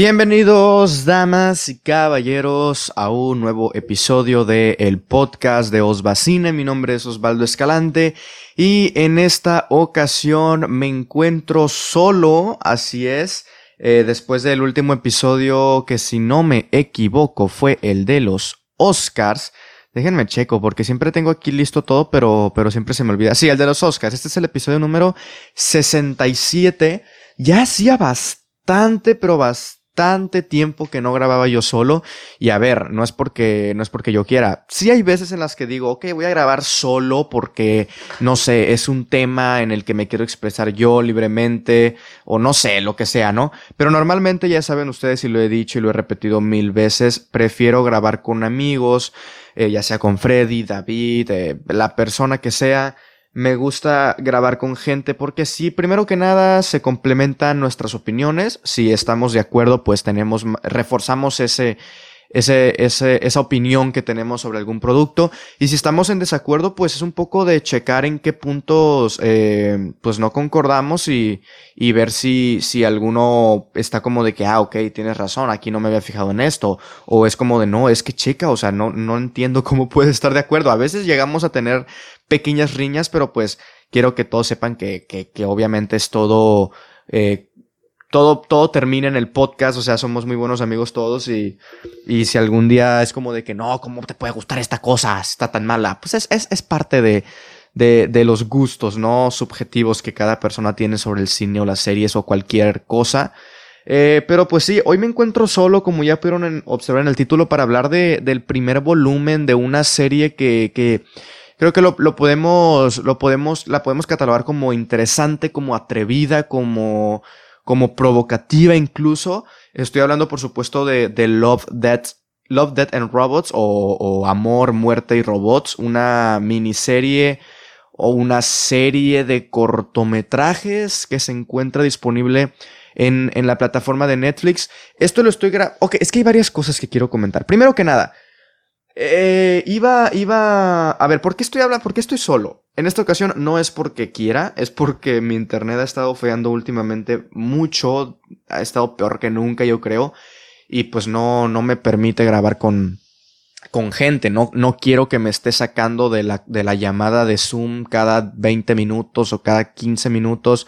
Bienvenidos, damas y caballeros, a un nuevo episodio de el podcast de Osbacine. Mi nombre es Osvaldo Escalante y en esta ocasión me encuentro solo, así es, eh, después del último episodio que si no me equivoco fue el de los Oscars. Déjenme checo porque siempre tengo aquí listo todo, pero, pero siempre se me olvida. Sí, el de los Oscars. Este es el episodio número 67. Ya hacía bastante, pero bastante bastante tiempo que no grababa yo solo. Y a ver, no es porque, no es porque yo quiera. Sí hay veces en las que digo, ok, voy a grabar solo porque, no sé, es un tema en el que me quiero expresar yo libremente, o no sé, lo que sea, ¿no? Pero normalmente ya saben ustedes, y lo he dicho y lo he repetido mil veces, prefiero grabar con amigos, eh, ya sea con Freddy, David, eh, la persona que sea me gusta grabar con gente porque si primero que nada se complementan nuestras opiniones. Si estamos de acuerdo, pues tenemos, reforzamos ese, ese, ese, esa opinión que tenemos sobre algún producto. Y si estamos en desacuerdo, pues es un poco de checar en qué puntos, eh, pues no concordamos y, y ver si, si alguno está como de que, ah, ok, tienes razón, aquí no me había fijado en esto. O es como de, no, es que checa, o sea, no, no entiendo cómo puede estar de acuerdo. A veces llegamos a tener pequeñas riñas, pero pues quiero que todos sepan que, que, que obviamente es todo, eh, todo, todo termina en el podcast, o sea, somos muy buenos amigos todos y, y si algún día es como de que no, ¿cómo te puede gustar esta cosa? Está tan mala. Pues es, es, es parte de, de, de, los gustos, ¿no? Subjetivos que cada persona tiene sobre el cine o las series o cualquier cosa. Eh, pero pues sí, hoy me encuentro solo, como ya pudieron observar en el título, para hablar de, del primer volumen de una serie que, que creo que lo, lo, podemos, lo podemos, la podemos catalogar como interesante, como atrevida, como como provocativa incluso. Estoy hablando, por supuesto, de, de Love, Death, Love, Death and Robots o, Amor, Muerte y Robots, una miniserie o una serie de cortometrajes que se encuentra disponible en, en la plataforma de Netflix. Esto lo estoy grabando. Ok, es que hay varias cosas que quiero comentar. Primero que nada, eh, iba, iba. A ver, ¿por qué estoy hablando? ¿Por qué estoy solo? En esta ocasión no es porque quiera, es porque mi internet ha estado fallando últimamente mucho, ha estado peor que nunca yo creo, y pues no, no me permite grabar con, con gente, no, no quiero que me esté sacando de la, de la llamada de Zoom cada 20 minutos o cada 15 minutos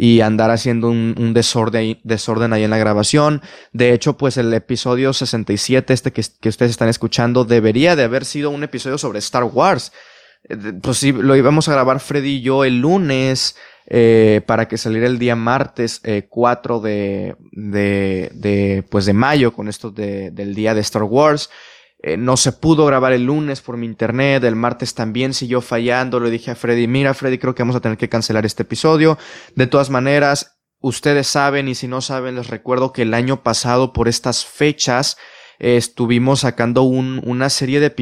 y andar haciendo un, desorden ahí en la grabación. De hecho, pues el episodio 67, este que, que ustedes están escuchando, debería de haber sido un episodio sobre Star Wars eh, pues sí, lo íbamos a grabar Freddy y yo el lunes eh, para que saliera el día martes eh, 4 de, de, de, pues de mayo con esto de, del día de Star Wars. Eh, no se pudo grabar el lunes por mi internet, el martes también siguió fallando, le dije a Freddy, mira Freddy, creo que vamos a tener que cancelar este episodio. De todas maneras, ustedes saben y si no saben, les recuerdo que el año pasado por estas fechas estuvimos sacando un, una serie de,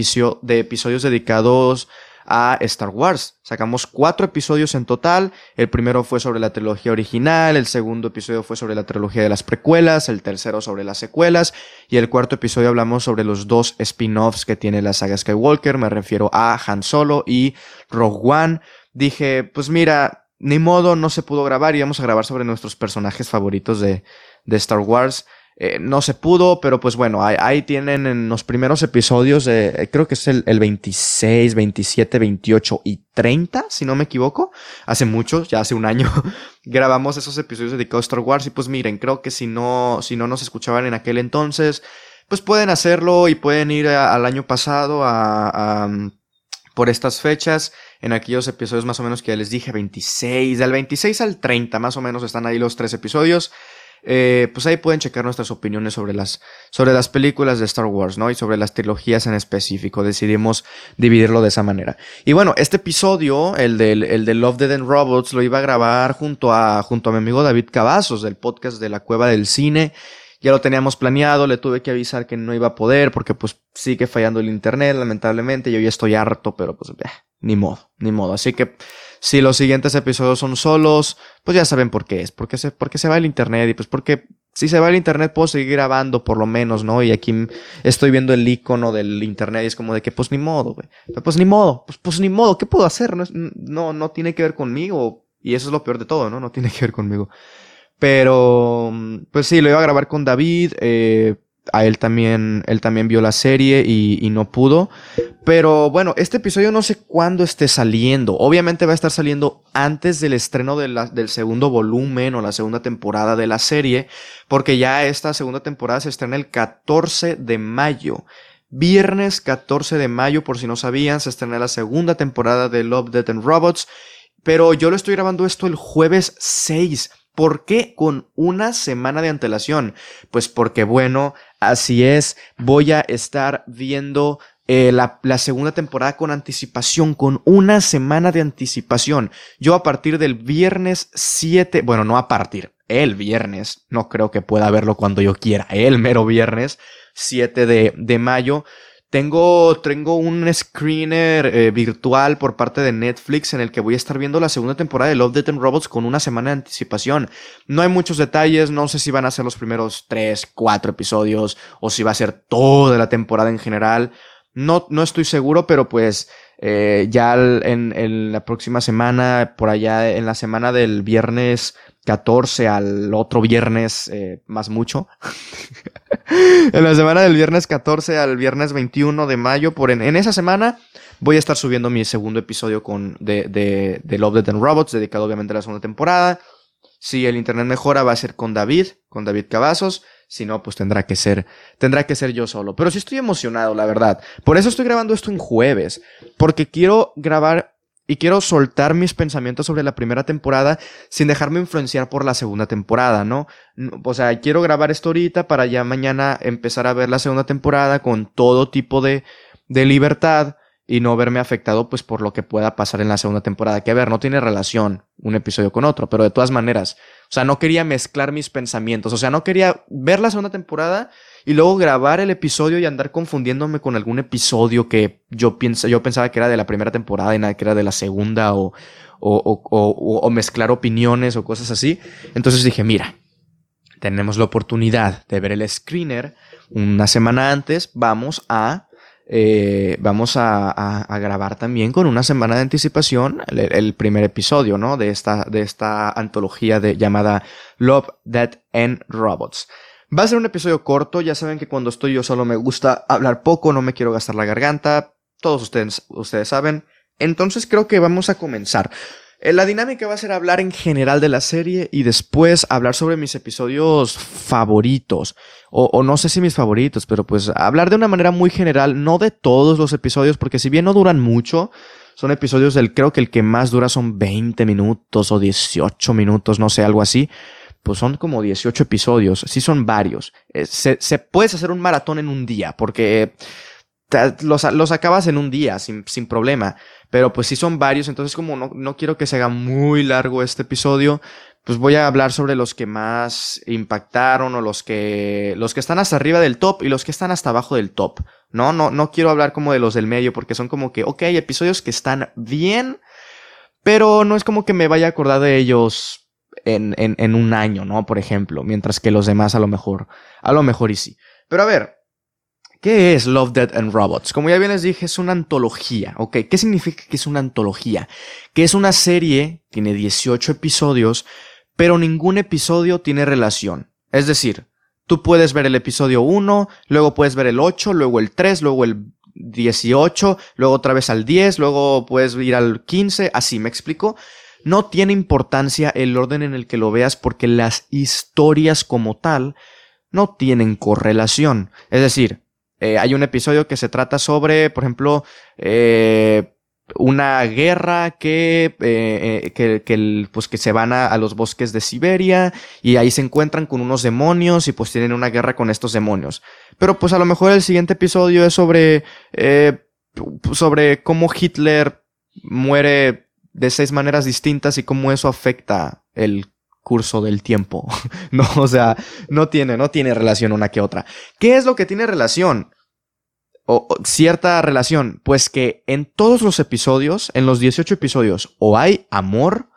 de episodios dedicados a Star Wars. Sacamos cuatro episodios en total. El primero fue sobre la trilogía original, el segundo episodio fue sobre la trilogía de las precuelas, el tercero sobre las secuelas y el cuarto episodio hablamos sobre los dos spin-offs que tiene la saga Skywalker. Me refiero a Han Solo y Rogue One. Dije, pues mira, ni modo, no se pudo grabar, íbamos a grabar sobre nuestros personajes favoritos de, de Star Wars. Eh, no se pudo, pero pues bueno, ahí, tienen en los primeros episodios, eh, creo que es el, el, 26, 27, 28 y 30, si no me equivoco. Hace mucho, ya hace un año, grabamos esos episodios dedicados a Star Wars y pues miren, creo que si no, si no nos escuchaban en aquel entonces, pues pueden hacerlo y pueden ir al año pasado a, a, por estas fechas en aquellos episodios más o menos que ya les dije, 26, del 26 al 30 más o menos están ahí los tres episodios. Eh, pues ahí pueden checar nuestras opiniones sobre las, sobre las películas de Star Wars, ¿no? Y sobre las trilogías en específico. Decidimos dividirlo de esa manera. Y bueno, este episodio, el de, el de Love, Dead and Robots, lo iba a grabar junto a, junto a mi amigo David Cavazos, del podcast de la Cueva del Cine. Ya lo teníamos planeado, le tuve que avisar que no iba a poder porque pues sigue fallando el internet, lamentablemente. Yo ya estoy harto, pero pues, ni modo, ni modo. Así que si los siguientes episodios son solos, pues ya saben por qué es. Porque se, porque se va el internet y pues porque si se va el internet puedo seguir grabando por lo menos, ¿no? Y aquí estoy viendo el icono del internet y es como de que pues ni modo, güey. Pues ni modo, pues, pues ni modo, ¿qué puedo hacer? No, no, no tiene que ver conmigo. Y eso es lo peor de todo, ¿no? No tiene que ver conmigo. Pero, pues sí, lo iba a grabar con David. Eh, a él también, él también vio la serie y, no pudo. Pero bueno, este episodio no sé cuándo esté saliendo. Obviamente va a estar saliendo antes del estreno del segundo volumen o la segunda temporada de la serie, porque ya esta segunda temporada se estrena el 14 de mayo. Viernes 14 de mayo, por si no sabían, se estrena la segunda temporada de Love, Death and Robots. Pero yo lo estoy grabando esto el jueves 6. ¿Por qué con una semana de antelación? Pues porque, bueno, así es, voy a estar viendo eh, la, segunda temporada con anticipación, con una semana de anticipación. Yo a partir del viernes 7, bueno, no a partir, el viernes, no creo que pueda verlo cuando yo quiera, el mero viernes 7 de, de mayo, tengo, tengo un screener eh, virtual por parte de Netflix en el que voy a estar viendo la segunda temporada de Love, Death and Robots con una semana de anticipación. No hay muchos detalles, no sé si van a ser los primeros 3, 4 episodios o si va a ser toda la temporada en general. No, no estoy seguro, pero pues eh, ya en, en, la próxima semana, por allá en la semana del viernes 14 al otro viernes, eh, más mucho. en la semana del viernes 14 al viernes 21 de mayo, por en, en esa semana voy a estar subiendo mi segundo episodio con, de, de, de Love, Death and Robots, dedicado obviamente a la segunda temporada. Si el internet mejora, va a ser con David, con David Cavazos. Si no, pues tendrá que ser, tendrá que ser yo solo. Pero sí estoy emocionado, la verdad. Por eso estoy grabando esto en jueves. Porque quiero grabar y quiero soltar mis pensamientos sobre la primera temporada sin dejarme influenciar por la segunda temporada, ¿no? O sea, quiero grabar esto ahorita para ya mañana empezar a ver la segunda temporada con todo tipo de, de libertad y no verme afectado pues por lo que pueda pasar en la segunda temporada. Que a ver, no tiene relación un episodio con otro, pero de todas maneras, o sea, no quería mezclar mis pensamientos, o sea, no quería ver la segunda temporada y luego grabar el episodio y andar confundiéndome con algún episodio que yo, yo pensaba que era de la primera temporada y nada que era de la segunda o, o, o, o mezclar opiniones o cosas así. Entonces dije, mira, tenemos la oportunidad de ver el screener una semana antes, vamos a eh, vamos a, grabar también con una semana de anticipación el, primer episodio, ¿no? De esta, de esta antología de, llamada Love, Dead and Robots. Va a ser un episodio corto, ya saben que cuando estoy yo solo me gusta hablar poco, no me quiero gastar la garganta, todos ustedes, ustedes saben. Entonces creo que vamos a comenzar. Eh, la dinámica va a ser hablar en general de la serie y después hablar sobre mis episodios favoritos. O, no sé si mis favoritos, pero pues hablar de una manera muy general, no de todos los episodios, porque si bien no duran mucho, son episodios del, creo que el que más dura son 20 minutos o 18 minutos, no sé, algo así. Pues son como 18 episodios, sí son varios. Eh, se, puedes hacer un maratón en un día, porque los, los acabas en un día sin, sin problema. Pero pues sí son varios, entonces como no, no quiero que se haga muy largo este episodio, pues voy a hablar sobre los que más impactaron o los que los que están hasta arriba del top y los que están hasta abajo del top. No, no, no quiero hablar como de los del medio porque son como que, ok, hay episodios que están bien, pero no es como que me vaya a acordar de ellos en, en, un año, ¿no? Por ejemplo, mientras que los demás a lo mejor, a lo mejor y sí. Pero a ver, ¿Qué es Love, Dead and Robots? Como ya bien les dije, es una antología, ¿ok? ¿Qué significa que es una antología? Que es una serie, tiene 18 episodios, pero ningún episodio tiene relación. Es decir, tú puedes ver el episodio 1, luego puedes ver el 8, luego el 3, luego el 18, luego otra vez al 10, luego puedes ir al 15, así, ¿me explico? No tiene importancia el orden en el que lo veas porque las historias como tal no tienen correlación. Es decir, eh, hay un episodio que se trata sobre, por ejemplo, eh, una guerra que, eh, que, que, pues que se van a, los bosques de Siberia y ahí se encuentran con unos demonios y pues tienen una guerra con estos demonios. Pero pues a lo mejor el siguiente episodio es sobre, sobre cómo Hitler muere de seis maneras distintas y cómo eso afecta el curso del tiempo. no, o sea, no tiene, no tiene relación una que otra. ¿Qué es lo que tiene relación? O, cierta relación, pues que en todos los episodios, en los 18 episodios, o hay amor,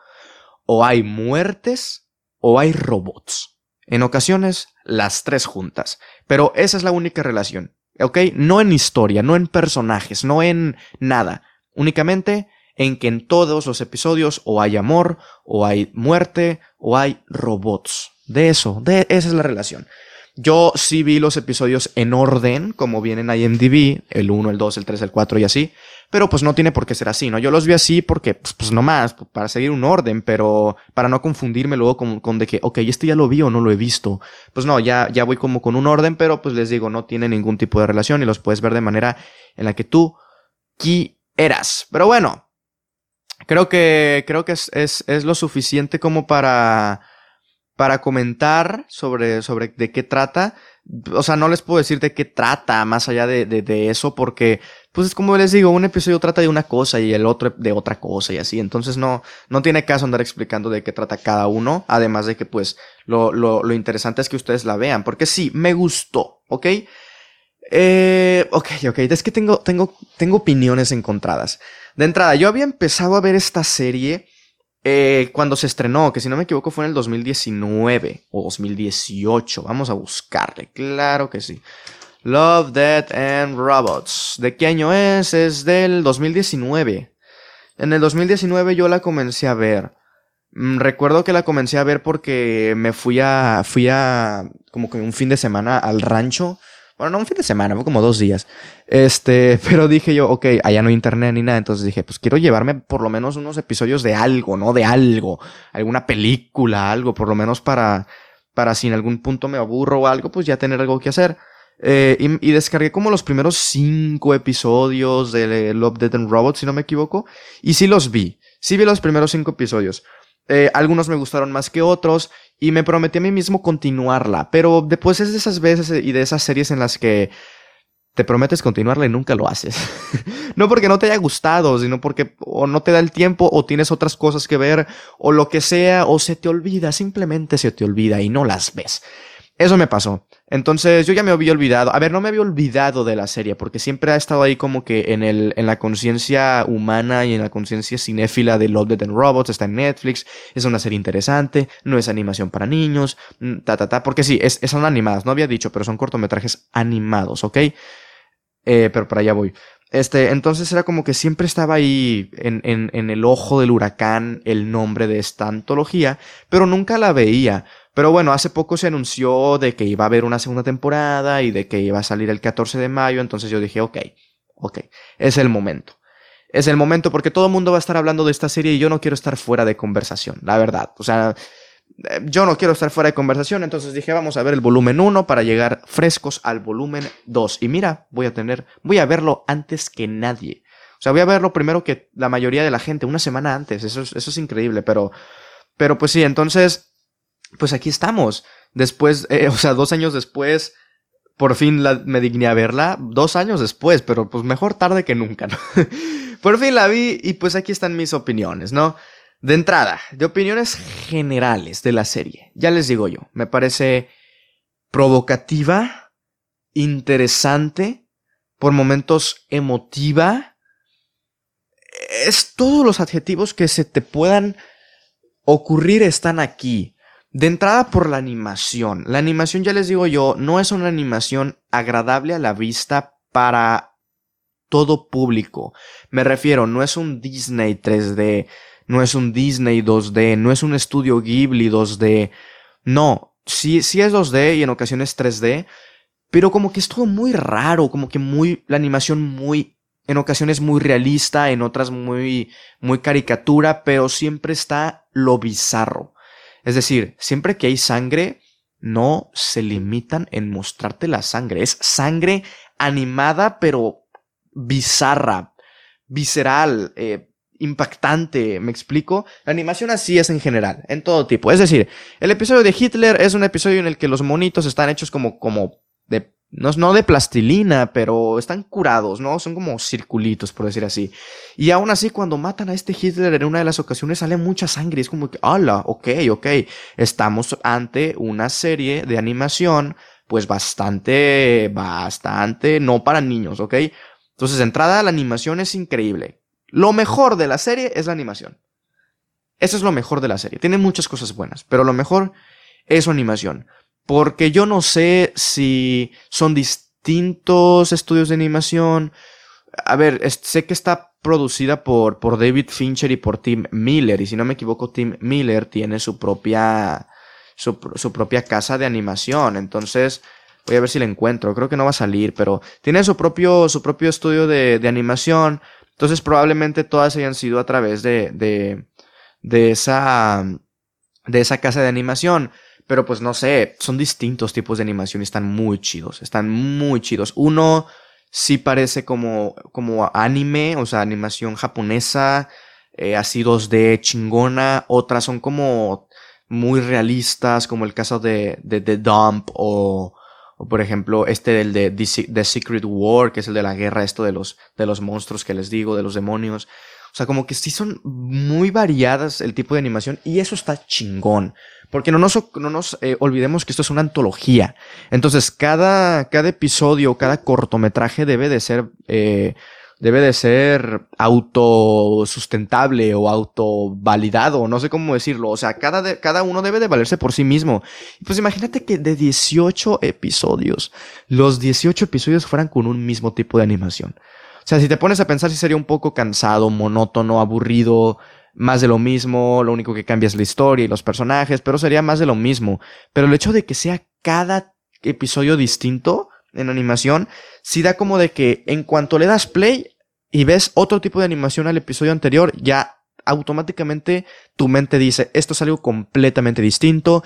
o hay muertes, o hay robots. En ocasiones, las tres juntas. Pero esa es la única relación. ¿Ok? No en historia, no en personajes, no en nada. Únicamente en que en todos los episodios o hay amor, o hay muerte, o hay robots. De eso, de esa es la relación. Yo sí vi los episodios en orden, como vienen en DB, el 1, el 2, el 3, el 4 y así. Pero pues no tiene por qué ser así, ¿no? Yo los vi así porque, pues, pues nomás, para seguir un orden, pero para no confundirme luego con, con, de que, ok, este ya lo vi o no lo he visto. Pues no, ya, ya voy como con un orden, pero pues les digo, no tiene ningún tipo de relación y los puedes ver de manera en la que tú quieras. Pero bueno, creo que, creo que es, es, es lo suficiente como para, para comentar sobre, sobre de qué trata. O sea, no les puedo decir de qué trata más allá de, de, eso porque pues es como les digo, un episodio trata de una cosa y el otro de otra cosa y así. Entonces no, no tiene caso andar explicando de qué trata cada uno. Además de que pues lo, lo, lo interesante es que ustedes la vean. Porque sí, me gustó, ¿ok? Eh, ok, ok. Es que tengo, tengo, tengo opiniones encontradas. De entrada, yo había empezado a ver esta serie eh, cuando se estrenó, que si no me equivoco fue en el 2019 o 2018. Vamos a buscarle, claro que sí. Love, Death and Robots. ¿De qué año es? Es del 2019. En el 2019 yo la comencé a ver. Mm, recuerdo que la comencé a ver porque me fui a, fui a, como que un fin de semana al rancho. Bueno, no un fin de semana, fue como dos días. Este, pero dije yo, ok, allá no hay internet ni nada. Entonces dije, pues quiero llevarme por lo menos unos episodios de algo, ¿no? De algo. Alguna película, algo, por lo menos para, para si en algún punto me aburro o algo, pues ya tener algo que hacer. Eh, y, descargué como los primeros cinco episodios de Love, Dead and Robots, si no me equivoco. Y sí los vi. Sí vi los primeros cinco episodios. Eh, algunos me gustaron más que otros. Y me prometí a mí mismo continuarla. Pero después es de esas veces y de esas series en las que te prometes continuarla y nunca lo haces. no porque no te haya gustado, sino porque o no te da el tiempo o tienes otras cosas que ver o lo que sea o se te olvida, simplemente se te olvida y no las ves. Eso me pasó. Entonces yo ya me había olvidado. A ver, no me había olvidado de la serie porque siempre ha estado ahí como que en, el, en la conciencia humana y en la conciencia cinéfila de Love, Dead and Robots. Está en Netflix. Es una serie interesante. No es animación para niños. Mm, ta, ta, ta. Porque sí, es, son animadas. No había dicho, pero son cortometrajes animados, ¿ok? Eh, pero para allá voy. Este, entonces era como que siempre estaba ahí en, en, en el ojo del huracán el nombre de esta antología, pero nunca la veía. Pero bueno, hace poco se anunció de que iba a haber una segunda temporada y de que iba a salir el 14 de mayo, entonces yo dije, ok, ok, es el momento. Es el momento porque todo el mundo va a estar hablando de esta serie y yo no quiero estar fuera de conversación, la verdad. O sea, yo no quiero estar fuera de conversación, entonces dije, vamos a ver el volumen 1 para llegar frescos al volumen 2. Y mira, voy a tener, voy a verlo antes que nadie. O sea, voy a verlo primero que la mayoría de la gente, una semana antes. Eso es, eso es increíble, pero, pero pues sí, entonces pues aquí estamos. Después, eh, o sea, dos años después, por fin la, me digné a verla. Dos años después, pero pues mejor tarde que nunca, ¿no? por fin la vi y pues aquí están mis opiniones, ¿no? De entrada, de opiniones generales de la serie. Ya les digo yo, me parece provocativa, interesante, por momentos emotiva. Es todos los adjetivos que se te puedan ocurrir están aquí. De entrada por la animación. La animación, ya les digo yo, no es una animación agradable a la vista para todo público. Me refiero, no es un Disney 3D, no es un Disney 2D, no es un estudio Ghibli 2D. No, sí, sí es 2D y en ocasiones 3D, pero como que es todo muy raro, como que muy, la animación muy, en ocasiones muy realista, en otras muy, muy caricatura, pero siempre está lo bizarro. Es decir, siempre que hay sangre, no se limitan en mostrarte la sangre. Es sangre animada, pero bizarra, visceral, eh, impactante, ¿me explico? La animación así es en general, en todo tipo. Es decir, el episodio de Hitler es un episodio en el que los monitos están hechos como, como de no, no de plastilina, pero están curados, ¿no? Son como circulitos, por decir así. Y aún así, cuando matan a este Hitler en una de las ocasiones, sale mucha sangre. Es como que, ¡hala! Ok, ok. Estamos ante una serie de animación, pues bastante, bastante, no para niños, ¿ok? Entonces, de entrada, la animación es increíble. Lo mejor de la serie es la animación. Eso es lo mejor de la serie. Tiene muchas cosas buenas, pero lo mejor es su animación. Porque yo no sé si son distintos estudios de animación. A ver, sé que está producida por, por David Fincher y por Tim Miller. Y si no me equivoco, Tim Miller tiene su propia, su, propia casa de animación. Entonces, voy a ver si la encuentro. Creo que no va a salir, pero tiene su propio, su propio estudio de, de animación. Entonces, probablemente todas hayan sido a través de, de, de esa, de esa casa de animación. Pero pues no sé, son distintos tipos de animación y están muy chidos. Están muy chidos. Uno sí parece como, como anime, o sea, animación japonesa, eh, así 2D chingona. Otras son como muy realistas, como el caso de, de The Dump o, o por ejemplo este del de The Secret War, que es el de la guerra, esto de los, de los monstruos que les digo, de los demonios. O sea, como que sí son muy variadas el tipo de animación y eso está chingón. Porque no nos, no nos eh, olvidemos que esto es una antología. Entonces, cada, cada episodio, cada cortometraje debe de ser, eh, debe de ser autosustentable o autovalidado, no sé cómo decirlo. O sea, cada, cada uno debe de valerse por sí mismo. Pues imagínate que de 18 episodios, los 18 episodios fueran con un mismo tipo de animación. O sea, si te pones a pensar si sería un poco cansado, monótono, aburrido, más de lo mismo, lo único que cambia es la historia y los personajes, pero sería más de lo mismo. Pero el hecho de que sea cada episodio distinto en animación, sí da como de que en cuanto le das play y ves otro tipo de animación al episodio anterior, ya automáticamente tu mente dice, esto es algo completamente distinto,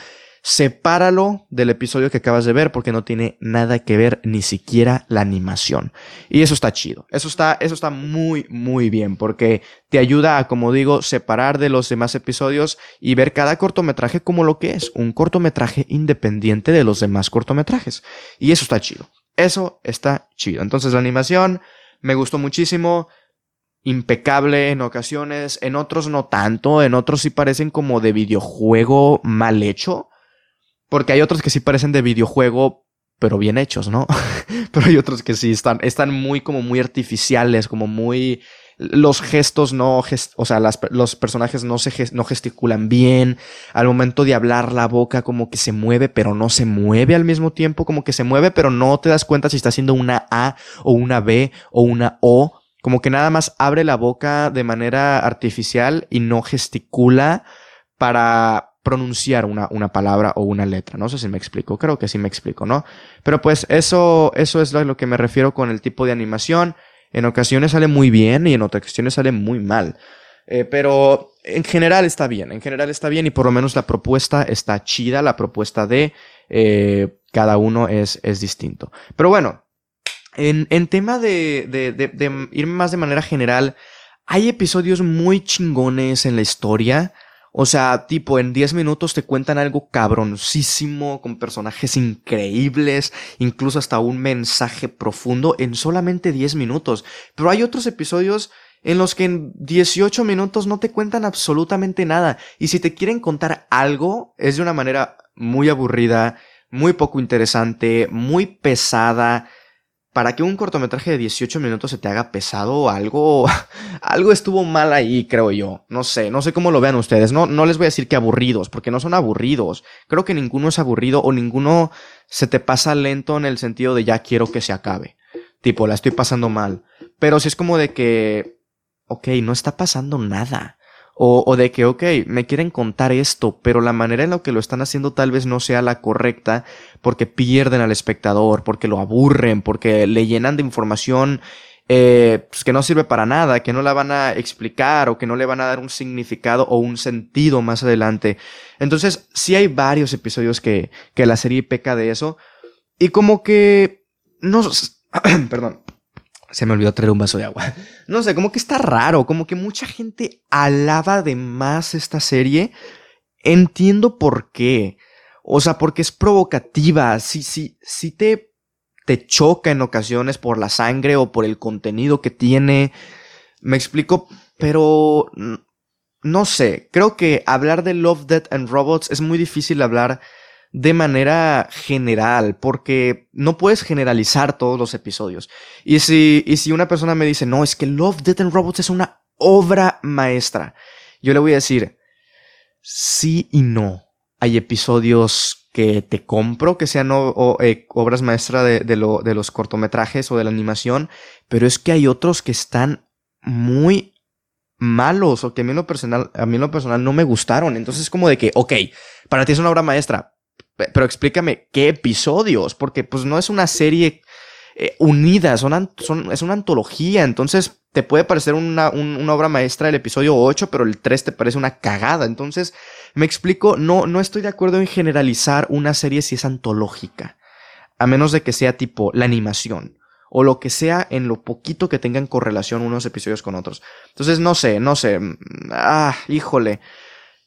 sepáralo del episodio que acabas de ver porque no tiene nada que ver ni siquiera la animación. Y eso está chido. Eso está, eso está muy, muy bien porque te ayuda a, como digo, separar de los demás episodios y ver cada cortometraje como lo que es, un cortometraje independiente de los demás cortometrajes. Y eso está chido. Eso está chido. Entonces la animación me gustó muchísimo impecable en ocasiones, en otros no tanto, en otros sí parecen como de videojuego mal hecho, porque hay otros que sí parecen de videojuego, pero bien hechos, ¿no? pero hay otros que sí están, están muy como muy artificiales, como muy... Los gestos no, o sea, los personajes no se no gesticulan bien. Al momento de hablar la boca como que se mueve, pero no se mueve al mismo tiempo, como que se mueve, pero no te das cuenta si está haciendo una A o una B o una O. Como que nada más abre la boca de manera artificial y no gesticula para pronunciar una, una, palabra o una letra. No sé si me explico, creo que sí me explico, ¿no? Pero pues eso, eso es lo, que me refiero con el tipo de animación. En ocasiones sale muy bien y en otras ocasiones sale muy mal. Eh, pero en general está bien, en general está bien y por lo menos la propuesta está chida, la propuesta de eh, cada uno es, es distinto. Pero bueno, en, en tema de, de, de ir más de manera general, hay episodios muy chingones en la historia. O sea, tipo, en 10 minutos te cuentan algo cabroncísimo, con personajes increíbles, incluso hasta un mensaje profundo en solamente 10 minutos. Pero hay otros episodios en los que en 18 minutos no te cuentan absolutamente nada. Y si te quieren contar algo, es de una manera muy aburrida, muy poco interesante, muy pesada para que un cortometraje de 18 minutos se te haga pesado, algo, algo estuvo mal ahí, creo yo. No sé, no sé cómo lo vean ustedes. No, no les voy a decir que aburridos, porque no son aburridos. Creo que ninguno es aburrido o ninguno se te pasa lento en el sentido de ya quiero que se acabe. Tipo, la estoy pasando mal. Pero si es como de que, ok, no está pasando nada. O, o, de que, ok, me quieren contar esto, pero la manera en la que lo están haciendo tal vez no sea la correcta porque pierden al espectador, porque lo aburren, porque le llenan de información eh, pues que no sirve para nada, que no la van a explicar o que no le van a dar un significado o un sentido más adelante. Entonces, sí hay varios episodios que, que la serie peca de eso. Y como que... No... perdón. Se me olvidó traer un vaso de agua. No sé, como que está raro, como que mucha gente alaba de más esta serie. Entiendo por qué. O sea, porque es provocativa. Sí, sí, sí te, te choca en ocasiones por la sangre o por el contenido que tiene. Me explico, pero no sé. Creo que hablar de Love, Death and Robots es muy difícil hablar de manera general, porque no puedes generalizar todos los episodios. Y si, y si una persona me dice, no, es que Love, Death and Robots es una obra maestra, yo le voy a decir, sí y no. Hay episodios que te compro, que sean eh, obras maestras de, los cortometrajes o de la animación, pero es que hay otros que están muy malos o que a mí en lo personal, a mí en lo personal no me gustaron. Entonces es como de que, ok, para ti es una obra maestra, pero explícame qué episodios, porque pues no es una serie eh, unida, son, son, es una antología, entonces te puede parecer una, una, obra maestra el episodio 8, pero el 3 te parece una cagada. Entonces, me explico, no, no estoy de acuerdo en generalizar una serie si es antológica, a menos de que sea tipo la animación o lo que sea en lo poquito que tengan correlación unos episodios con otros. Entonces, no sé, no sé. Mm, ah, híjole.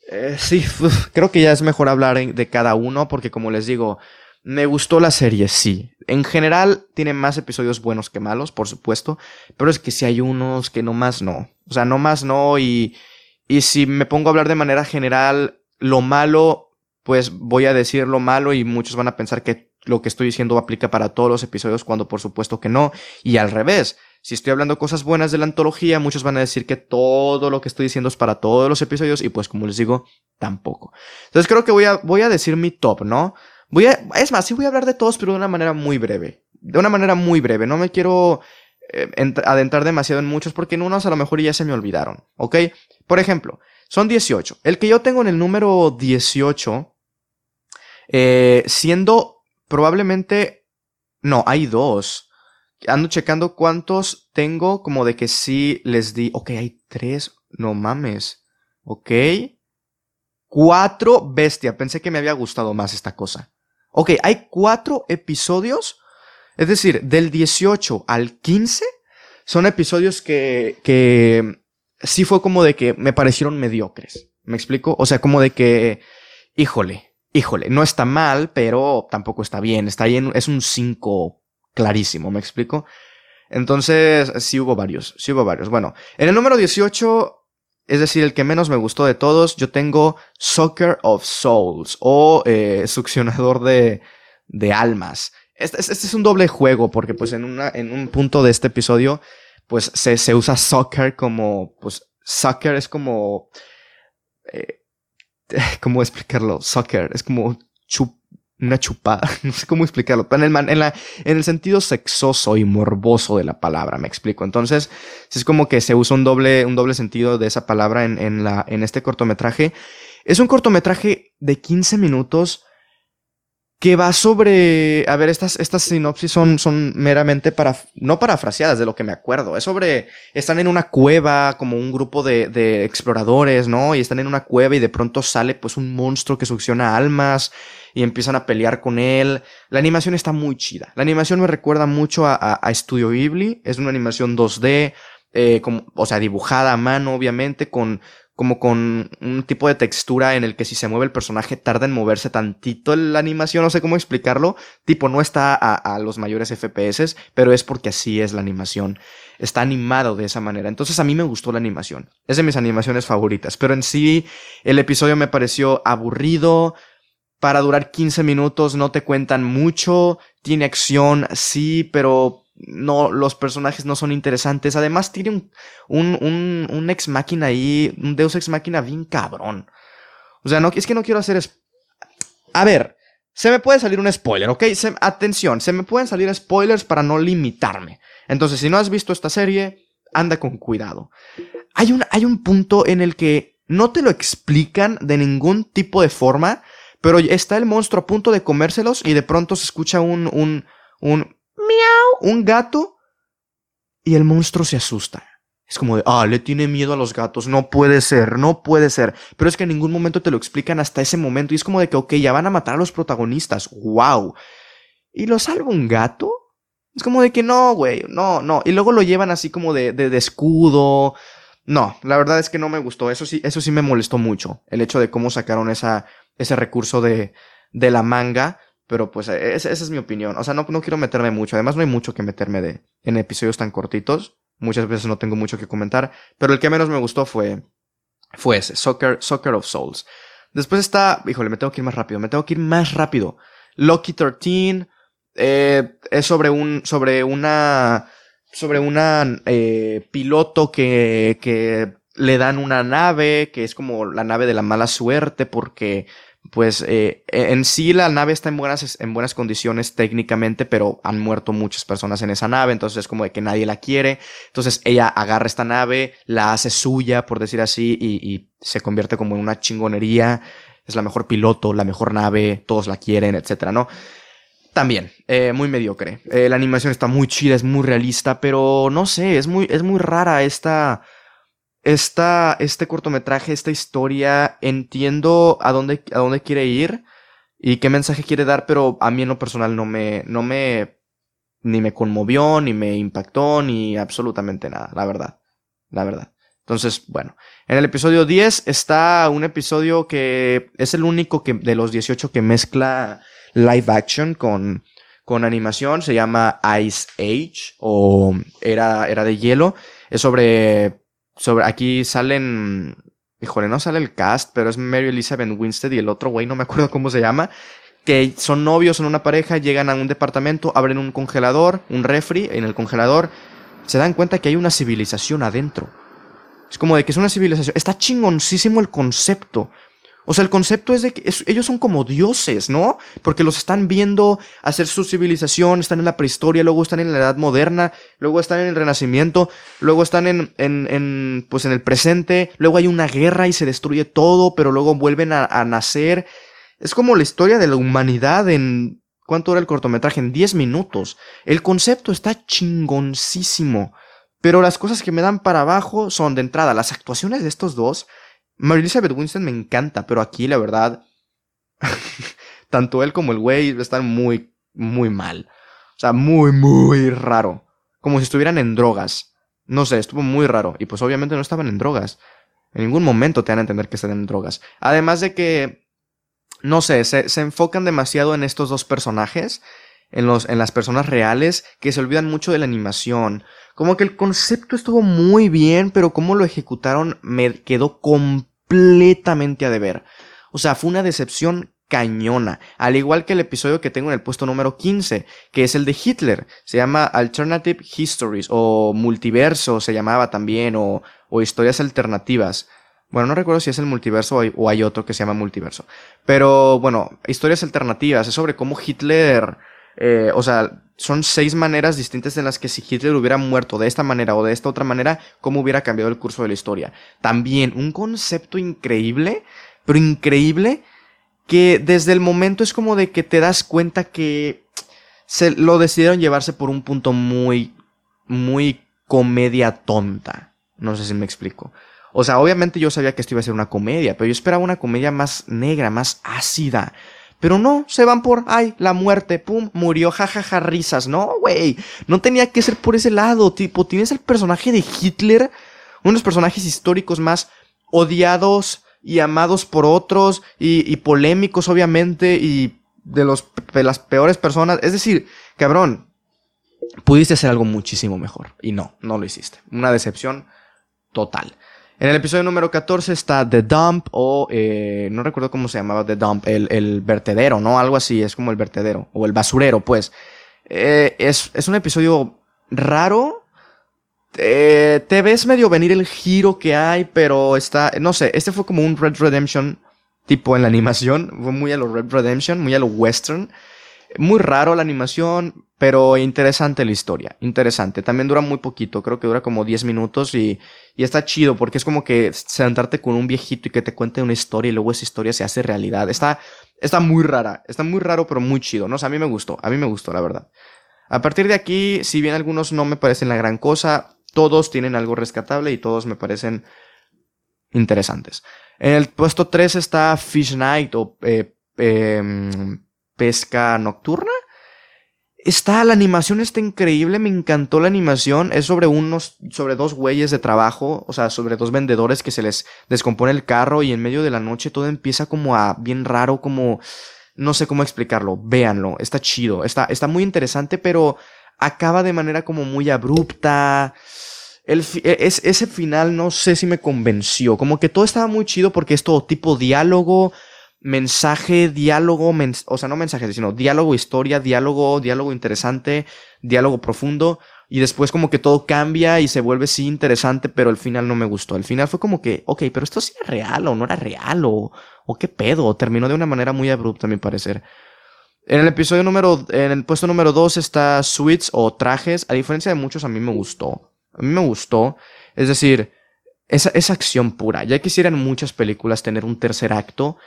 Eh, sí, creo que ya es mejor hablar de cada uno porque como les digo, me gustó la serie, sí. En general tiene más episodios buenos que malos, por supuesto, pero es que si hay unos que no más no. O sea, no más no y, y si me pongo a hablar de manera general, lo malo, pues voy a decir lo malo y muchos van a pensar que lo que estoy diciendo aplica para todos los episodios cuando por supuesto que no. Y al revés, si estoy hablando cosas buenas de la antología, muchos van a decir que todo lo que estoy diciendo es para todos los episodios y pues como les digo, tampoco. Entonces creo que voy a, voy a decir mi top, ¿no? Voy es más, sí voy a hablar de todos, pero de una manera muy breve. De una manera muy breve. No me quiero eh, adentrar demasiado en muchos porque en unos a lo mejor ya se me olvidaron, ¿ok? Por ejemplo, son 18. El que yo tengo en el número 18, eh, siendo probablemente... No, hay dos. Ando checando cuántos tengo, como de que sí les di. Ok, hay tres. No mames. Ok. Cuatro bestia. Pensé que me había gustado más esta cosa. Ok, hay cuatro episodios. Es decir, del 18 al 15 son episodios que, que sí fue como de que me parecieron mediocres. ¿Me explico? O sea, como de que, híjole, híjole, no está mal, pero tampoco está bien. Está ahí es un 5 clarísimo, ¿me explico? Entonces, sí hubo varios, sí hubo varios. Bueno, en el número 18 es decir, el que menos me gustó de todos, yo tengo Soccer of Souls o eh, Succionador de, de Almas. Este, este, es un doble juego porque pues en, una, en un punto de este episodio pues se, se usa soccer como, pues soccer es como, eh, ¿cómo explicarlo? Soccer es como chup, una chupada, no sé cómo explicarlo, en el, en, la, en el sentido sexoso y morboso de la palabra, me explico. Entonces, es como que se usa un doble, un doble sentido de esa palabra en, en, la, en este cortometraje. Es un cortometraje de 15 minutos que va sobre, a ver, estas, estas sinopsis son, son meramente para, no parafraseadas de lo que me acuerdo, es sobre, están en una cueva como un grupo de, de exploradores, ¿no? Y están en una cueva y de pronto sale pues un monstruo que succiona almas y empiezan a pelear con él. La animación está muy chida. La animación me recuerda mucho a, a, a Studio Ghibli, es una animación 2D, eh, como, o sea, dibujada a mano, obviamente, con, como con un tipo de textura en el que si se mueve el personaje tarda en moverse tantito la animación, no sé cómo explicarlo, tipo no está a, los mayores FPS, pero es porque así es la animación, está animado de esa manera, entonces a mí me gustó la animación, es de mis animaciones favoritas, pero en sí el episodio me pareció aburrido, para durar 15 minutos no te cuentan mucho, tiene acción, sí, pero no, los personajes no son interesantes. Además, tiene un, un, un, un ex máquina ahí, un Deus ex máquina bien cabrón. O sea, no, es que no quiero hacer. A ver, se me puede salir un spoiler, ¿ok? atención, se me pueden salir spoilers para no limitarme. Entonces, si no has visto esta serie, anda con cuidado. Hay un, hay un punto en el que no te lo explican de ningún tipo de forma, pero está el monstruo a punto de comérselos y de pronto se escucha un, un, un miau, un gato, y el monstruo se asusta. Es como de, ah, le tiene miedo a los gatos, no puede ser, no puede ser. Pero es que en ningún momento te lo explican hasta ese momento. Y es como de que, ok, ya van a matar a los protagonistas, wow. ¿Y lo salva un gato? Es como de que no, güey, no, no. Y luego lo llevan así como de, de, de, escudo. No, la verdad es que no me gustó. Eso sí, eso sí me molestó mucho. El hecho de cómo sacaron esa, ese recurso de, de la manga. Pero pues e-, esa, es mi opinión. O sea, no, no quiero meterme mucho. Además, no hay mucho que meterme de, en episodios tan cortitos. Muchas veces no tengo mucho que comentar. Pero el que menos me gustó fue, fue ese, Soccer, Soccer of Souls. Después está, híjole, me tengo que ir más rápido. Me tengo que ir más rápido. Lucky 13 eh, es sobre un, sobre una, sobre una eh, piloto que, que le dan una nave, que es como la nave de la mala suerte porque pues eh, en sí la nave está en buenas, en buenas condiciones técnicamente, pero han muerto muchas personas en esa nave, entonces es como de que nadie la quiere. Entonces ella agarra esta nave, la hace suya, por decir así, y, se convierte como en una chingonería. Es la mejor piloto, la mejor nave, todos la quieren, etcétera, ¿no? También, eh, muy mediocre. Eh, la animación está muy chida, es muy realista, pero no sé, es muy, es muy rara esta esta, este cortometraje, esta historia, entiendo a dónde, a dónde quiere ir y qué mensaje quiere dar, pero a mí en lo personal no me, no me, ni me conmovió, ni me impactó, ni absolutamente nada, la verdad, la verdad. Entonces, bueno, en el episodio 10 está un episodio que es el único que, de los 18 que mezcla live action con, con animación, se llama Ice Age o Era, era de Hielo, es sobre sobre aquí salen. Híjole, no sale el cast, pero es Mary Elizabeth Winstead y el otro güey, no me acuerdo cómo se llama. Que son novios, son una pareja, llegan a un departamento, abren un congelador, un refri en el congelador, se dan cuenta que hay una civilización adentro. Es como de que es una civilización. Está chingoncísimo el concepto. O sea, el concepto es de que ellos son como dioses, ¿no? Porque los están viendo hacer su civilización, están en la prehistoria, luego están en la edad moderna, luego están en el renacimiento, luego están en, en, en pues en el presente, luego hay una guerra y se destruye todo, pero luego vuelven a, a nacer. Es como la historia de la humanidad en... ¿Cuánto dura el cortometraje? En 10 minutos. El concepto está chingoncísimo. Pero las cosas que me dan para abajo son de entrada las actuaciones de estos dos Mary Elizabeth Winston me encanta, pero aquí la verdad, tanto él como el güey están muy, muy mal. O sea, muy, muy raro. Como si estuvieran en drogas. No sé, estuvo muy raro. Y pues obviamente no estaban en drogas. En ningún momento te van a entender que están en drogas. Además de que, no sé, se, se enfocan demasiado en estos dos personajes. En, los, en las personas reales que se olvidan mucho de la animación. Como que el concepto estuvo muy bien, pero cómo lo ejecutaron me quedó completamente a deber. O sea, fue una decepción cañona. Al igual que el episodio que tengo en el puesto número 15, que es el de Hitler. Se llama Alternative Histories o Multiverso se llamaba también o, o Historias Alternativas. Bueno, no recuerdo si es el multiverso o hay, otro que se llama multiverso. Pero bueno, historias alternativas. Es sobre cómo Hitler, eh, o sea, son seis maneras distintas en las que si Hitler hubiera muerto de esta manera o de esta otra manera, cómo hubiera cambiado el curso de la historia. También un concepto increíble, pero increíble, que desde el momento es como de que te das cuenta que se lo decidieron llevarse por un punto muy, muy comedia tonta. No sé si me explico. O sea, obviamente yo sabía que esto iba a ser una comedia, pero yo esperaba una comedia más negra, más ácida, pero no, se van por, ay, la muerte, pum, murió, jajaja, risas. No, güey, no tenía que ser por ese lado. Tipo, tienes el personaje de Hitler, uno de los personajes históricos más odiados y amados por otros y, polémicos, obviamente, y de, los, de las peores personas. Es decir, cabrón, pudiste hacer algo muchísimo mejor. Y no, no lo hiciste. Una decepción total. En el episodio número 14 está The Dump o eh, no recuerdo cómo se llamaba The Dump, el, vertedero, ¿no? Algo así, es como el vertedero o el basurero, pues. Eh, es, es, un episodio raro. Eh, te ves medio venir el giro que hay, pero está, no sé, este fue como un Red Redemption tipo en la animación, fue muy a lo Red Redemption, muy a lo western. Muy raro la animación, pero interesante la historia. Interesante. También dura muy poquito, creo que dura como 10 minutos y, y está chido porque es como que sentarte con un viejito y que te cuente una historia y luego esa historia se hace realidad. Está, está muy rara. Está muy raro, pero muy chido. No o a mí me gustó. A mí me gustó, la verdad. A partir de aquí, si bien algunos no me parecen la gran cosa, todos tienen algo rescatable y todos me parecen interesantes. En el puesto 3 está Fish Night o eh, em, pesca nocturna. Está, la animación está increíble, me encantó la animación. Es sobre unos, sobre dos güeyes de trabajo, o sea, sobre dos vendedores que se les descompone el carro y en medio de la noche todo empieza como a bien raro, como, no sé cómo explicarlo. Véanlo, está chido, está, está muy interesante, pero acaba de manera como muy abrupta. El, e, es, ese final no sé si me convenció, como que todo estaba muy chido porque es todo tipo diálogo, mensaje, diálogo, o sea, no mensaje, sino diálogo, historia, diálogo, diálogo interesante, diálogo profundo. Y después como que todo cambia y se vuelve sí interesante, pero al final no me gustó. Al final fue como que, ok, pero esto sí era real o no era real o, o qué pedo. Terminó de una manera muy abrupta a mi parecer. En el episodio número, en el puesto número 2 está suites o trajes. A diferencia de muchos, a mí me gustó. A mí me gustó. Es decir, esa, esa acción pura. Ya quisieran muchas películas tener un tercer acto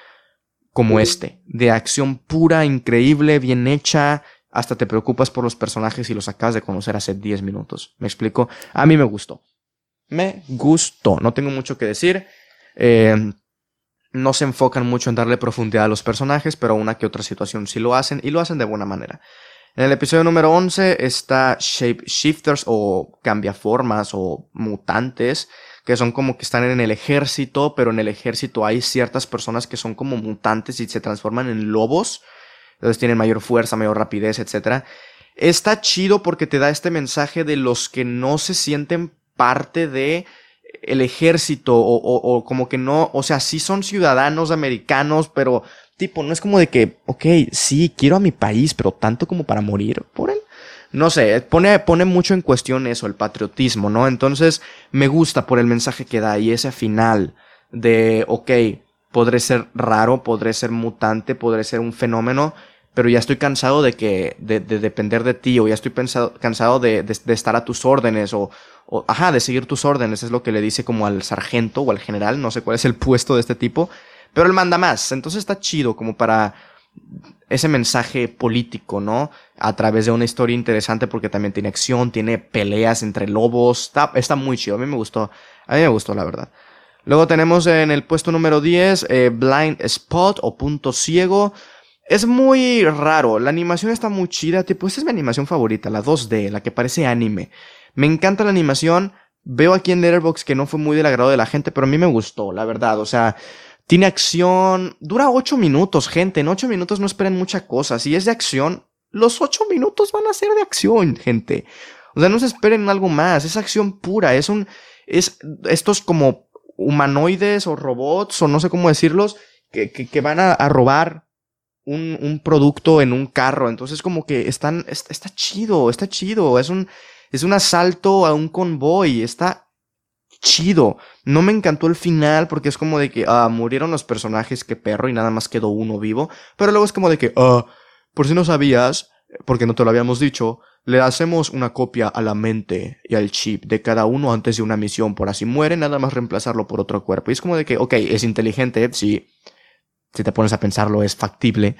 como este. De acción pura, increíble, bien hecha. Hasta te preocupas por los personajes y los acabas de conocer hace 10 minutos. ¿Me explico? A mí me gustó. Me gustó. No tengo mucho que decir. Eh, no se enfocan mucho en darle profundidad a los personajes, pero una que otra situación sí lo hacen y lo hacen de buena manera. En el episodio número 11 está Shape Shifters o cambiaformas o mutantes, que son como que están en el ejército, pero en el ejército hay ciertas personas que son como mutantes y se transforman en lobos. Entonces tienen mayor fuerza, mayor rapidez, etc. Está chido porque te da este mensaje de los que no se sienten parte de el ejército o, como que no, o sea, sí son ciudadanos americanos, pero tipo, no es como de que, ok, sí, quiero a mi país, pero tanto como para morir por él. No sé, pone, pone mucho en cuestión eso, el patriotismo, ¿no? Entonces, me gusta por el mensaje que da y ese final de, ok, podré ser raro, podré ser mutante, podré ser un fenómeno, pero ya estoy cansado de que, de, de depender de ti, o ya estoy pensado, cansado de, de, de estar a tus órdenes, o, o, ajá, de seguir tus órdenes, es lo que le dice como al sargento o al general, no sé cuál es el puesto de este tipo, pero él manda más, entonces está chido como para ese mensaje político, ¿no? A través de una historia interesante porque también tiene acción, tiene peleas entre lobos, está, está muy chido, a mí me gustó, a mí me gustó la verdad. Luego tenemos en el puesto número 10 eh, Blind Spot o Punto Ciego. Es muy raro, la animación está muy chida, tipo, esta es mi animación favorita, la 2D, la que parece anime. Me encanta la animación. Veo aquí en Letterboxd que no fue muy del agrado de la gente, pero a mí me gustó, la verdad. O sea, tiene acción. Dura 8 minutos, gente. En 8 minutos no esperen mucha cosa. Si es de acción, los 8 minutos van a ser de acción, gente. O sea, no se esperen algo más. Es acción pura. Es un. Es estos como humanoides o robots, o no sé cómo decirlos, que, que, van a, a robar un, un, producto en un carro. Entonces, como que están. Está, está chido, está chido. Es un es un asalto a un convoy. Está chido. No me encantó el final porque es como de que, ah, murieron los personajes, que perro, y nada más quedó uno vivo. Pero luego es como de que, ah, por si no sabías, porque no te lo habíamos dicho, le hacemos una copia a la mente y al chip de cada uno antes de una misión. Por así muere, nada más reemplazarlo por otro cuerpo. Y es como de que, ok, es inteligente, sí. Si te pones a pensarlo, es factible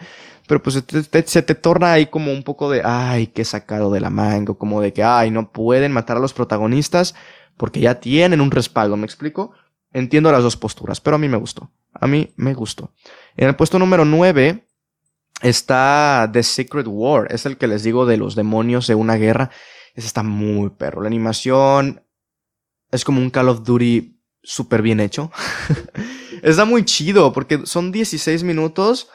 pero pues se te, se te, torna ahí como un poco de, ay, qué sacado de la manga, como de que, ay, no pueden matar a los protagonistas porque ya tienen un respaldo, ¿me explico? Entiendo las dos posturas, pero a mí me gustó, a mí me gustó. En el puesto número 9 está The Secret War, es el que les digo de los demonios de una guerra, ese está muy perro, la animación es como un Call of Duty súper bien hecho. está muy chido porque son 16 minutos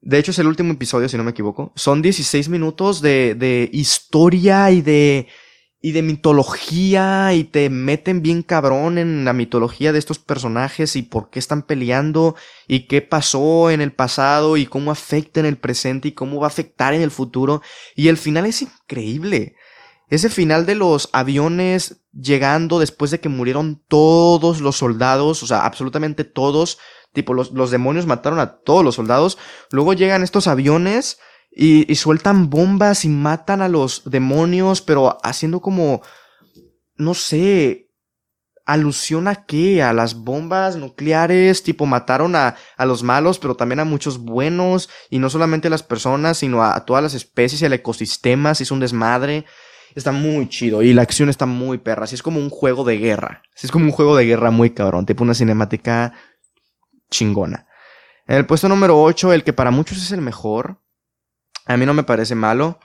de hecho, es el último episodio, si no me equivoco. Son 16 minutos de, de historia y de, y de mitología y te meten bien cabrón en la mitología de estos personajes y por qué están peleando y qué pasó en el pasado y cómo afecta en el presente y cómo va a afectar en el futuro. Y el final es increíble. Ese final de los aviones llegando después de que murieron todos los soldados, o sea, absolutamente todos, Tipo, los, los demonios mataron a todos los soldados. Luego llegan estos aviones y, sueltan bombas y matan a los demonios, pero haciendo como, no sé, alusión a qué? A las bombas nucleares, tipo mataron a, a, los malos, pero también a muchos buenos, y no solamente a las personas, sino a, a todas las especies y al ecosistema, si es un desmadre. Está muy chido y la acción está muy perra, así es como un juego de guerra, así es como un juego de guerra muy cabrón, tipo una cinemática chingona. En el puesto número 8, el que para muchos es el mejor, a mí no me parece malo,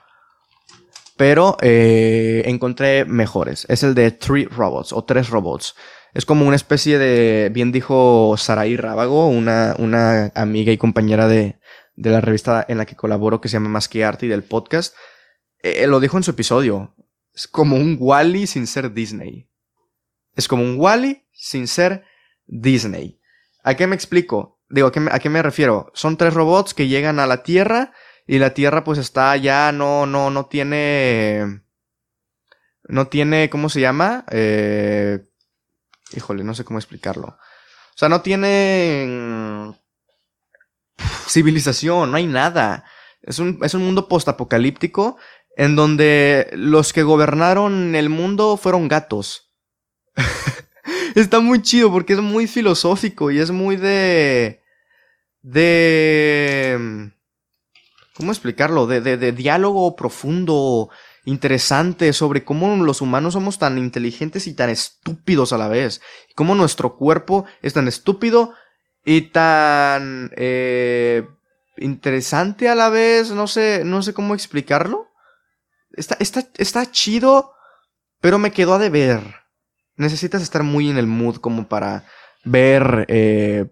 pero eh, encontré mejores. Es el de Three Robots o Tres Robots. Es como una especie de, bien dijo Saraí Rábago, una, una amiga y compañera de, de la revista en la que colaboro que se llama Más que Arte y del podcast. Eh, lo dijo en su episodio. Es como un Wally sin ser Disney. Es como un Wally sin ser Disney. ¿A qué me explico? Digo, ¿a qué me, refiero? Son tres robots que llegan a la Tierra y la Tierra pues está ya, no, no, no tiene... No tiene, ¿cómo se llama? Eh, híjole, no sé cómo explicarlo. O sea, no tiene mm, civilización, no hay nada. Es un, es un mundo postapocalíptico en donde los que gobernaron el mundo fueron gatos. Está muy chido porque es muy filosófico y es muy de... de... ¿Cómo explicarlo? De, de, de diálogo profundo, interesante sobre cómo los humanos somos tan inteligentes y tan estúpidos a la vez. Y cómo nuestro cuerpo es tan estúpido y tan eh, interesante a la vez. No sé, no sé cómo explicarlo. Está, está, está chido, pero me quedó a deber. Necesitas estar muy en el mood como para ver eh,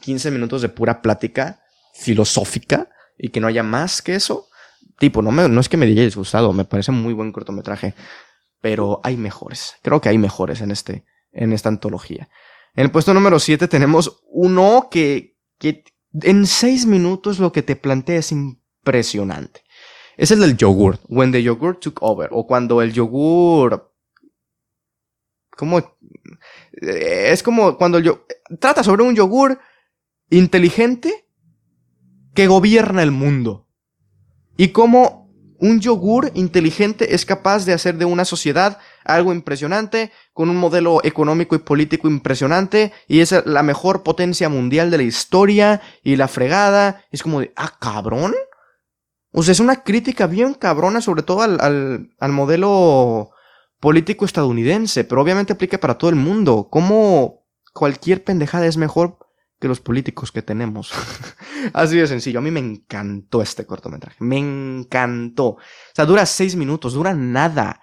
15 minutos de pura plática filosófica y que no haya más que eso. Tipo, no, es que me haya disgustado, me parece muy buen cortometraje, pero hay mejores. Creo que hay mejores en, este, en esta antología. En el puesto número 7 tenemos uno que, que en 6 minutos lo que te plantea es impresionante. Es el del yogur. When the yogurt took over. O cuando el yogur. ¿Cómo? Es como cuando yo. Trata sobre un yogur inteligente que gobierna el mundo. Y cómo un yogur inteligente es capaz de hacer de una sociedad algo impresionante, con un modelo económico y político impresionante, y es la mejor potencia mundial de la historia, y la fregada. Es como de, ah, cabrón. O sea, es una crítica bien cabrona, sobre todo al, al, al modelo político estadounidense, pero obviamente aplica para todo el mundo. ¿Cómo cualquier pendejada es mejor que los políticos que tenemos. Así de sencillo. A mí me encantó este cortometraje. Me encantó. O sea, dura seis minutos, dura nada.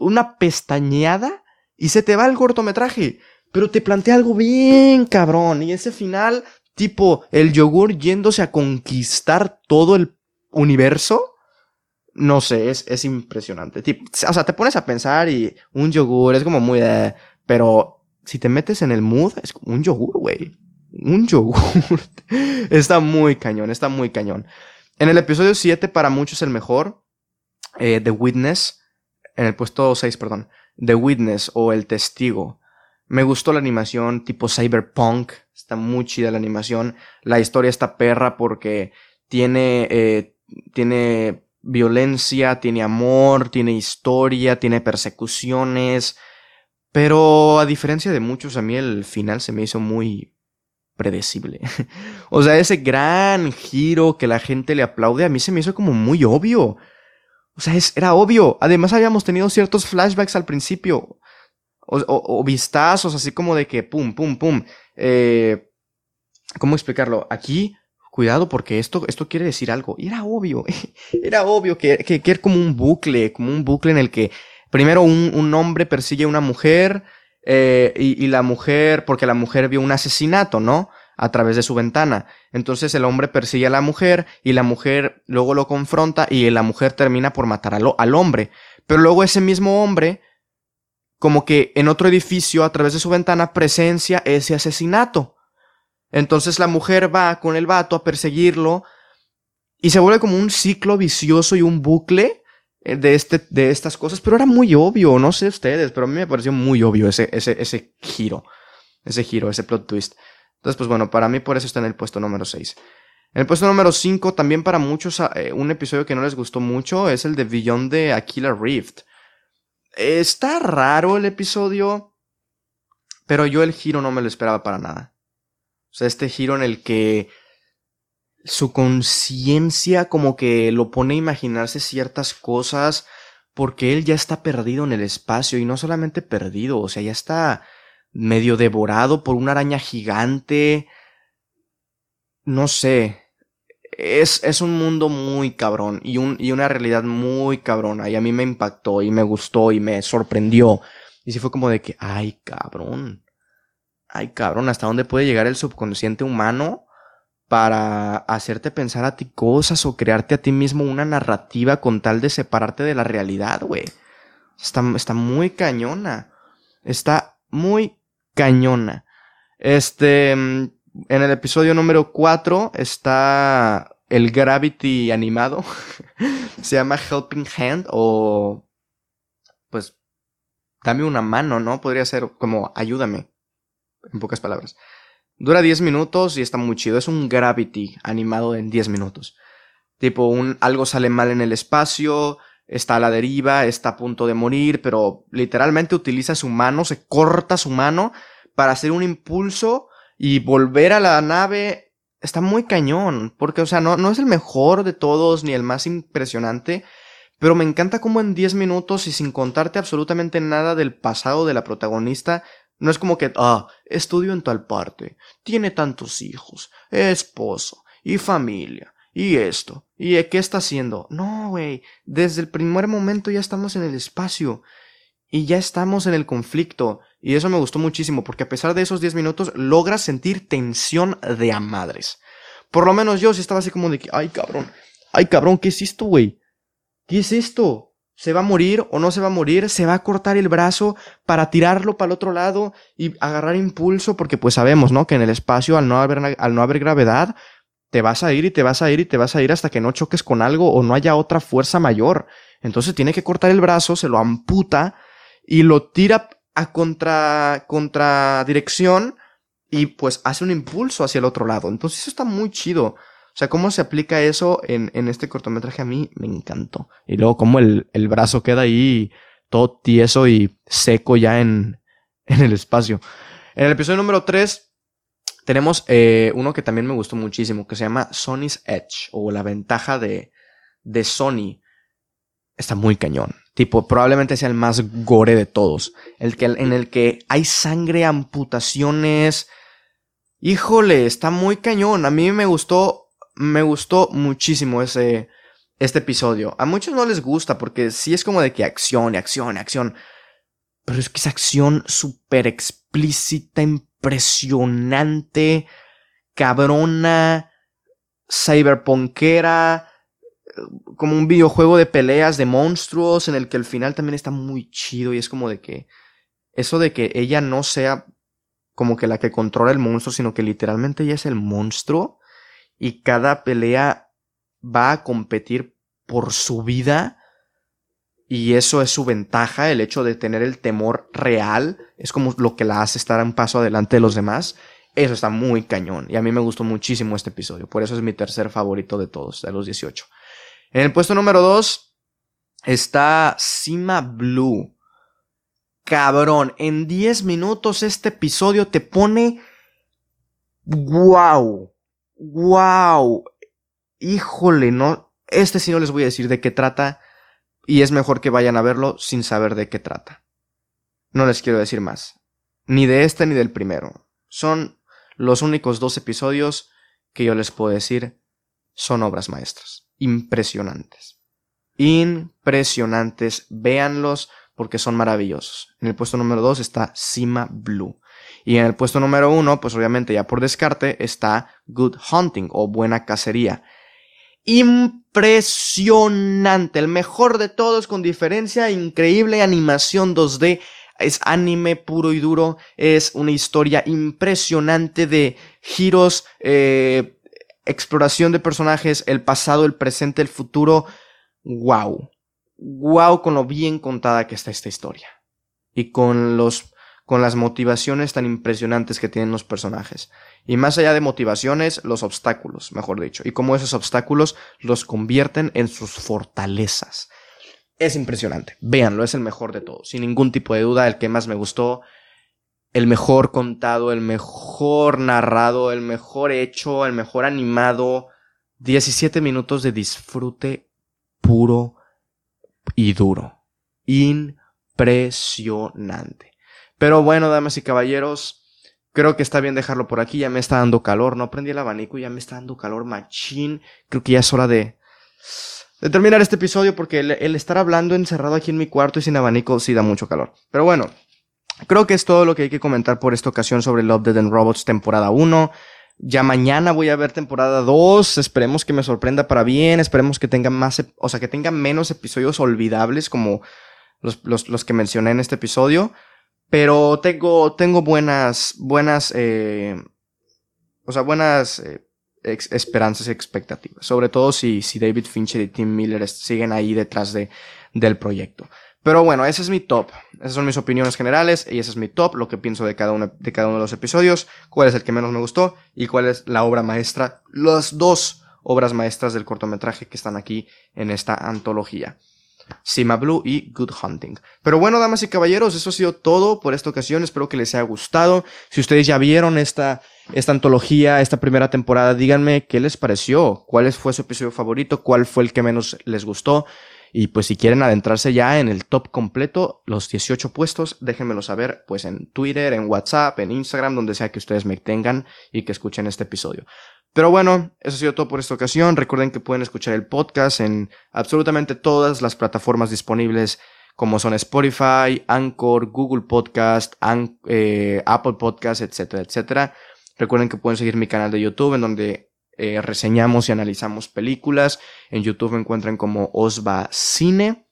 Una pestañeada y se te va el cortometraje. Pero te plantea algo bien cabrón. Y ese final, tipo el yogur yéndose a conquistar todo el universo. No sé, es, es impresionante. o sea, te pones a pensar y un yogur es como muy... de... pero si te metes en el mood, es como un yogur, güey un yogur. está muy cañón, está muy cañón. En el episodio 7, para muchos el mejor, eh, The Witness, en el puesto 6, perdón, The Witness o El Testigo. Me gustó la animación tipo cyberpunk, está muy chida la animación. La historia está perra porque tiene, eh, tiene violencia, tiene amor, tiene historia, tiene persecuciones. Pero a diferencia de muchos, a mí el final se me hizo muy, predecible. o sea, ese gran giro que la gente le aplaude, a mí se me hizo como muy obvio. O sea, es, era obvio. Además habíamos tenido ciertos flashbacks al principio. O, vistazos, así como de que pum, pum, pum. Eh, ¿Cómo explicarlo? Aquí, cuidado porque esto, esto quiere decir algo. Y era obvio. era obvio que, que, era como un bucle, como un bucle en el que primero un, un hombre persigue a una mujer eh, y, la mujer, porque la mujer vio un asesinato, ¿no? A través de su ventana. Entonces el hombre persigue a la mujer y la mujer luego lo confronta y la mujer termina por matar al, al hombre. Pero luego ese mismo hombre, como que en otro edificio, a través de su ventana, presencia ese asesinato. Entonces la mujer va con el vato a perseguirlo y se vuelve como un ciclo vicioso y un bucle de, este, de estas cosas, pero era muy obvio, no sé ustedes, pero a mí me pareció muy obvio ese, ese, ese giro, ese giro, ese plot twist. Entonces, pues bueno, para mí por eso está en el puesto número 6. En el puesto número 5, también para muchos, eh, un episodio que no les gustó mucho es el de Beyond de Aquila Rift. Está raro el episodio, pero yo el giro no me lo esperaba para nada. O sea, este giro en el que su conciencia como que lo pone a imaginarse ciertas cosas porque él ya está perdido en el espacio y no solamente perdido, o sea, ya está medio devorado por una araña gigante. No sé. Es, es un mundo muy cabrón y, un, y una realidad muy cabrona y a mí me impactó y me gustó y me sorprendió. Y sí fue como de que, ay cabrón, ay cabrón, ¿hasta dónde puede llegar el subconsciente humano? Para hacerte pensar a ti cosas o crearte a ti mismo una narrativa con tal de separarte de la realidad, güey. Está, está muy cañona. Está muy cañona. Este, en el episodio número 4 está el Gravity animado. Se llama Helping Hand o... Pues dame una mano, ¿no? Podría ser como, ayúdame, en pocas palabras. Dura 10 minutos y está muy chido. Es un Gravity animado en 10 minutos. Tipo, un, algo sale mal en el espacio, está a la deriva, está a punto de morir, pero literalmente utiliza su mano, se corta su mano para hacer un impulso y volver a la nave. Está muy cañón, porque, o sea, no, no es el mejor de todos ni el más impresionante, pero me encanta cómo en 10 minutos y sin contarte absolutamente nada del pasado de la protagonista, no es como que, ah, estudio en tal parte, tiene tantos hijos, esposo y familia, y esto, y qué está haciendo. No, güey, desde el primer momento ya estamos en el espacio y ya estamos en el conflicto. Y eso me gustó muchísimo, porque a pesar de esos 10 minutos, logras sentir tensión de a madres. Por lo menos yo sí estaba así como de que, ay cabrón, ay cabrón, ¿qué es esto, güey? ¿Qué es esto? ¿Se va a morir o no se va a morir? ¿Se va a cortar el brazo para tirarlo para el otro lado y agarrar impulso? Porque pues sabemos, ¿no? Que en el espacio, al no haber, al no haber gravedad, te vas a ir y te vas a ir y te vas a ir hasta que no choques con algo o no haya otra fuerza mayor. Entonces tiene que cortar el brazo, se lo amputa y lo tira a contra, contra dirección y pues hace un impulso hacia el otro lado. Entonces eso está muy chido. O sea, cómo se aplica eso en, en este cortometraje a mí me encantó. Y luego cómo el, el brazo queda ahí todo tieso y seco ya en, en el espacio. En el episodio número 3 tenemos eh, uno que también me gustó muchísimo, que se llama Sony's Edge, o la ventaja de, de Sony. Está muy cañón. Tipo, probablemente sea el más gore de todos. El que, en el que hay sangre, amputaciones. Híjole, está muy cañón. A mí me gustó me gustó muchísimo ese, este episodio. A muchos no les gusta porque sí es como de que acción acción acción. Pero es que es acción súper explícita, impresionante, cabrona, cyberpunkera, como un videojuego de peleas de monstruos en el que el final también está muy chido y es como de que eso de que ella no sea como que la que controla el monstruo, sino que literalmente ella es el monstruo y cada pelea va a competir por su vida y eso es su ventaja, el hecho de tener el temor real, es como lo que la hace estar un paso adelante de los demás. Eso está muy cañón y a mí me gustó muchísimo este episodio, por eso es mi tercer favorito de todos, de los 18. En el puesto número 2 está Sima Blue. Cabrón, en 10 minutos este episodio te pone... ¡Wow! Wow, híjole, no, este sí no les voy a decir de qué trata y es mejor que vayan a verlo sin saber de qué trata. No les quiero decir más, ni de este ni del primero. Son los únicos dos episodios que yo les puedo decir son obras maestras, impresionantes. Impresionantes, véanlos porque son maravillosos. En el puesto número 2 está Sima Blue. Y en el puesto número uno, pues obviamente ya por descarte, está Good Hunting o Buena Cacería. Impresionante, el mejor de todos con diferencia, increíble animación 2D, es anime puro y duro, es una historia impresionante de giros, eh, exploración de personajes, el pasado, el presente, el futuro. ¡Wow! ¡Wow! Con lo bien contada que está esta historia. Y con los con las motivaciones tan impresionantes que tienen los personajes. Y más allá de motivaciones, los obstáculos, mejor dicho. Y cómo esos obstáculos los convierten en sus fortalezas. Es impresionante. Véanlo, es el mejor de todos. Sin ningún tipo de duda, el que más me gustó. El mejor contado, el mejor narrado, el mejor hecho, el mejor animado. 17 minutos de disfrute puro y duro. Impresionante. Pero bueno, damas y caballeros, creo que está bien dejarlo por aquí. Ya me está dando calor. No prendí el abanico y ya me está dando calor machín. Creo que ya es hora de, terminar este episodio porque el, estar hablando encerrado aquí en mi cuarto y sin abanico sí da mucho calor. Pero bueno, creo que es todo lo que hay que comentar por esta ocasión sobre Love, Dead and Robots temporada 1. Ya mañana voy a ver temporada 2. Esperemos que me sorprenda para bien. Esperemos que tenga más, o sea, que tenga menos episodios olvidables como los, los, los que mencioné en este episodio. Pero tengo, tengo buenas, buenas, eh, o sea, buenas eh, esperanzas y expectativas. Sobre todo si, si David Fincher y Tim Miller siguen ahí detrás de, del proyecto. Pero bueno, ese es mi top. Esas son mis opiniones generales y ese es mi top, lo que pienso de cada uno de, cada uno de los episodios, cuál es el que menos me gustó y cuál es la obra maestra, las dos obras maestras del cortometraje que están aquí en esta antología. Sima Blue y Good Hunting. Pero bueno, damas y caballeros, eso ha sido todo por esta ocasión. Espero que les haya gustado. Si ustedes ya vieron esta, esta antología, esta primera temporada, díganme qué les pareció, cuál fue su episodio favorito, cuál fue el que menos les gustó. Y pues si quieren adentrarse ya en el top completo, los 18 puestos, déjenmelo saber pues en Twitter, en WhatsApp, en Instagram, donde sea que ustedes me tengan y que escuchen este episodio. Pero bueno, eso ha sido todo por esta ocasión. Recuerden que pueden escuchar el podcast en absolutamente todas las plataformas disponibles como son Spotify, Anchor, Google Podcast, eh, Apple Podcast, etcétera, etcétera. Recuerden que pueden seguir mi canal de YouTube en donde eh, reseñamos y analizamos películas. En YouTube me encuentran como Osva Cine.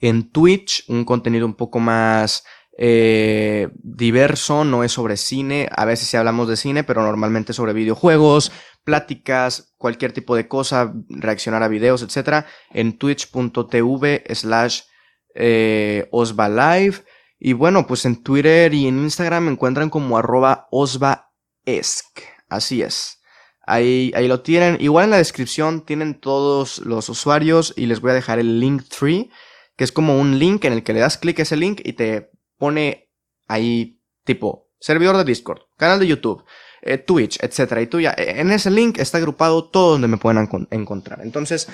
En Twitch, un contenido un poco más eh, diverso, no es sobre cine. A veces sí hablamos de cine, pero normalmente sobre videojuegos, pláticas, cualquier tipo de cosa, reaccionar a videos, etc. En twitch.tv slash eh, Osva Live. Y bueno, pues en Twitter y en Instagram me encuentran como arroba osvaesc. Así es. Ahí, ahí lo tienen. Igual en la descripción tienen todos los usuarios y les voy a dejar el link tree, que es como un link en el que le das clic a ese link y te pone ahí tipo servidor de Discord, canal de YouTube, eh, Twitch, etcétera. Y tú ya, en ese link está agrupado todo donde me pueden encontrar. Entonces,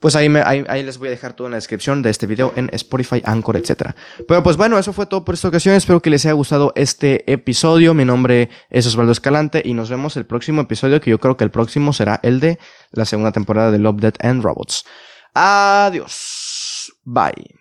pues ahí, me, ahí, les voy a dejar todo en la descripción de este video en Spotify, Anchor, etc. Pero pues bueno, eso fue todo por esta ocasión. Espero que les haya gustado este episodio. Mi nombre es Osvaldo Escalante y nos vemos el próximo episodio, que yo creo que el próximo será el de la segunda temporada de Love, Dead and Robots. Adiós. Bye.